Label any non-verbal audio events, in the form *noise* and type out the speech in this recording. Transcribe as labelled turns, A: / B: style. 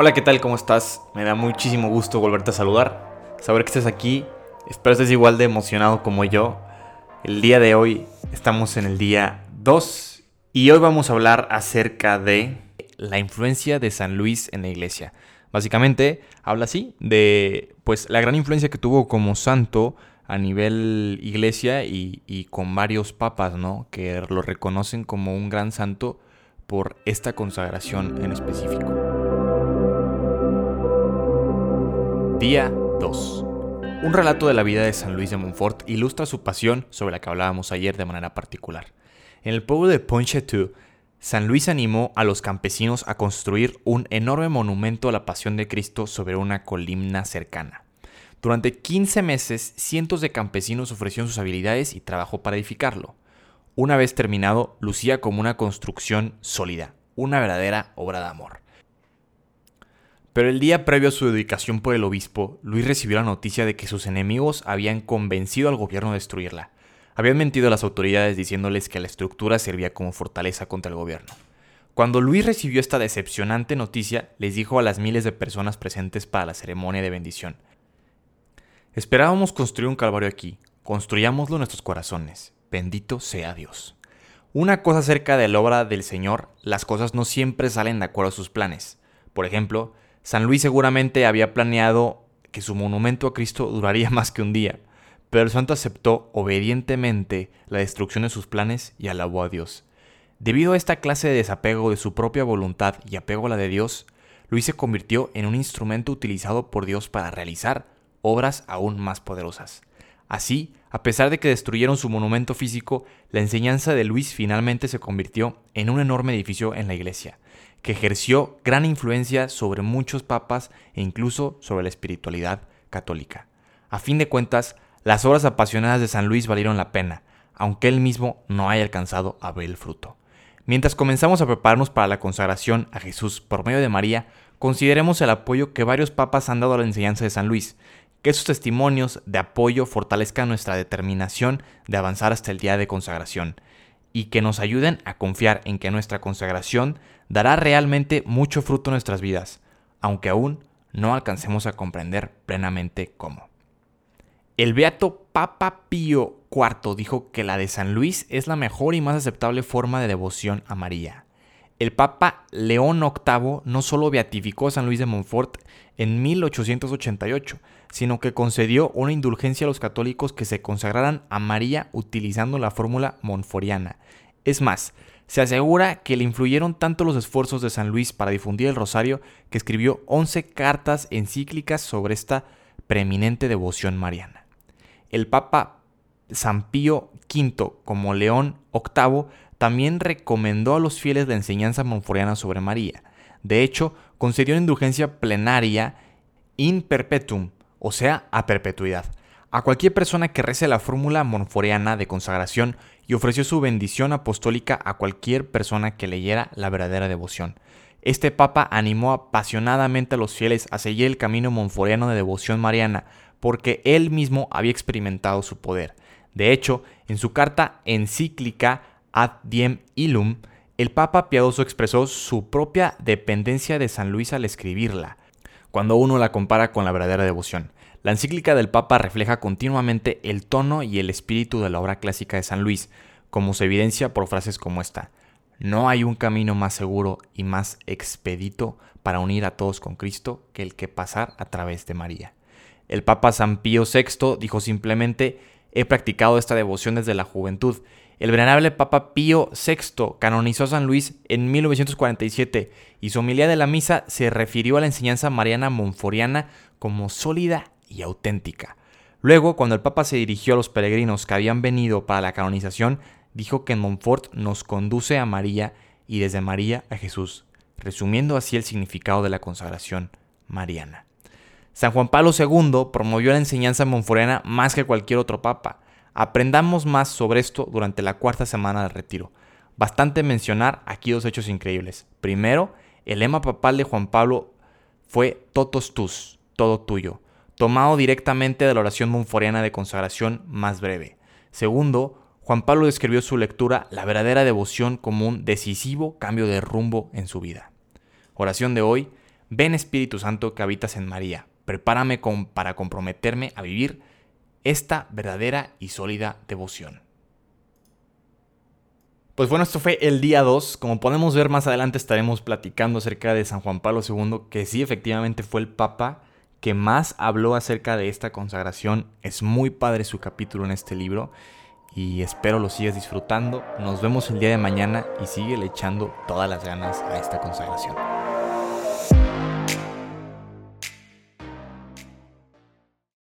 A: Hola, ¿qué tal? ¿Cómo estás? Me da muchísimo gusto volverte a saludar, saber que estás aquí. Espero estés igual de emocionado como yo. El día de hoy estamos en el día 2 y hoy vamos a hablar acerca de la influencia de San Luis en la iglesia. Básicamente habla así de pues la gran influencia que tuvo como santo a nivel iglesia y, y, con varios papas, ¿no? Que lo reconocen como un gran santo por esta consagración en específico. Día 2. Un relato de la vida de San Luis de Montfort ilustra su pasión sobre la que hablábamos ayer de manera particular. En el pueblo de Pontchateau, San Luis animó a los campesinos a construir un enorme monumento a la pasión de Cristo sobre una columna cercana. Durante 15 meses, cientos de campesinos ofrecieron sus habilidades y trabajó para edificarlo. Una vez terminado, lucía como una construcción sólida, una verdadera obra de amor. Pero el día previo a su dedicación por el obispo, Luis recibió la noticia de que sus enemigos habían convencido al gobierno de destruirla. Habían mentido a las autoridades diciéndoles que la estructura servía como fortaleza contra el gobierno. Cuando Luis recibió esta decepcionante noticia, les dijo a las miles de personas presentes para la ceremonia de bendición, Esperábamos construir un calvario aquí, construyámoslo en nuestros corazones. Bendito sea Dios. Una cosa acerca de la obra del Señor, las cosas no siempre salen de acuerdo a sus planes. Por ejemplo, San Luis seguramente había planeado que su monumento a Cristo duraría *laughs* más que un día, pero el santo aceptó obedientemente la destrucción de sus planes y alabó a Dios. Debido a esta clase de desapego de su propia voluntad y apego a la de Dios, Luis se convirtió en un instrumento utilizado por Dios para realizar obras aún más poderosas. Así, a pesar de que destruyeron su monumento físico, la enseñanza de Luis finalmente se convirtió en un enorme edificio en la iglesia, que ejerció gran influencia sobre muchos papas e incluso sobre la espiritualidad católica. A fin de cuentas, las obras apasionadas de San Luis valieron la pena, aunque él mismo no haya alcanzado a ver el fruto. Mientras comenzamos a prepararnos para la consagración a Jesús por medio de María, consideremos el apoyo que varios papas han dado a la enseñanza de San Luis, que sus testimonios de apoyo fortalezcan nuestra determinación de avanzar hasta el día de consagración y que nos ayuden a confiar en que nuestra consagración dará realmente mucho fruto en nuestras vidas, aunque aún no alcancemos a comprender plenamente cómo. El beato Papa Pío IV dijo que la de San Luis es la mejor y más aceptable forma de devoción a María. El Papa León VIII no solo beatificó a San Luis de Montfort en 1888, sino que concedió una indulgencia a los católicos que se consagraran a María utilizando la fórmula monforiana. Es más, se asegura que le influyeron tanto los esfuerzos de San Luis para difundir el rosario que escribió 11 cartas encíclicas sobre esta preeminente devoción mariana. El Papa San Pío V, como León VIII, también recomendó a los fieles la enseñanza monforiana sobre María. De hecho, concedió indulgencia plenaria in perpetuum, o sea, a perpetuidad, a cualquier persona que rece la fórmula monforiana de consagración y ofreció su bendición apostólica a cualquier persona que leyera la verdadera devoción. Este papa animó apasionadamente a los fieles a seguir el camino monforiano de devoción mariana, porque él mismo había experimentado su poder. De hecho, en su carta encíclica Ad Diem Illum, el Papa Piadoso expresó su propia dependencia de San Luis al escribirla cuando uno la compara con la verdadera devoción. La encíclica del Papa refleja continuamente el tono y el espíritu de la obra clásica de San Luis, como se evidencia por frases como esta. No hay un camino más seguro y más expedito para unir a todos con Cristo que el que pasar a través de María. El Papa San Pío VI dijo simplemente, he practicado esta devoción desde la juventud el venerable Papa Pío VI canonizó a San Luis en 1947 y su homilía de la misa se refirió a la enseñanza mariana monforiana como sólida y auténtica. Luego, cuando el Papa se dirigió a los peregrinos que habían venido para la canonización, dijo que en Montfort nos conduce a María y desde María a Jesús, resumiendo así el significado de la consagración mariana. San Juan Pablo II promovió la enseñanza monforiana más que cualquier otro papa. Aprendamos más sobre esto durante la cuarta semana del retiro. Bastante mencionar aquí dos hechos increíbles. Primero, el lema papal de Juan Pablo fue Totos tus, todo tuyo, tomado directamente de la oración monforiana de consagración más breve. Segundo, Juan Pablo describió su lectura la verdadera devoción como un decisivo cambio de rumbo en su vida. Oración de hoy, Ven Espíritu Santo que habitas en María, prepárame para comprometerme a vivir esta verdadera y sólida devoción. Pues bueno, esto fue el día 2. Como podemos ver más adelante estaremos platicando acerca de San Juan Pablo II, que sí efectivamente fue el Papa que más habló acerca de esta consagración. Es muy padre su capítulo en este libro y espero lo sigas disfrutando. Nos vemos el día de mañana y sigue echando todas las ganas a esta consagración.